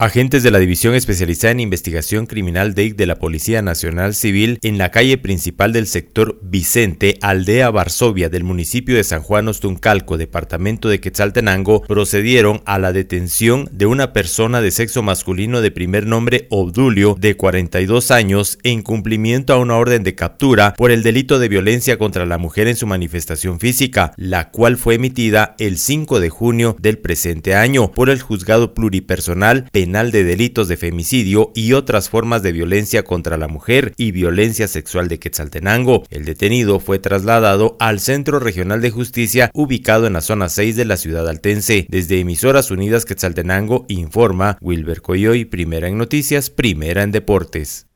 Agentes de la División Especializada en Investigación Criminal de la Policía Nacional Civil en la calle principal del sector Vicente, aldea Varsovia del municipio de San Juan Ostuncalco, departamento de Quetzaltenango, procedieron a la detención de una persona de sexo masculino de primer nombre Obdulio, de 42 años, en cumplimiento a una orden de captura por el delito de violencia contra la mujer en su manifestación física, la cual fue emitida el 5 de junio del presente año por el juzgado pluripersonal penal de Delitos de Femicidio y otras formas de violencia contra la mujer y violencia sexual de Quetzaltenango. El detenido fue trasladado al Centro Regional de Justicia ubicado en la zona 6 de la ciudad altense. Desde Emisoras Unidas Quetzaltenango informa Wilber Coyoy, primera en noticias, primera en deportes.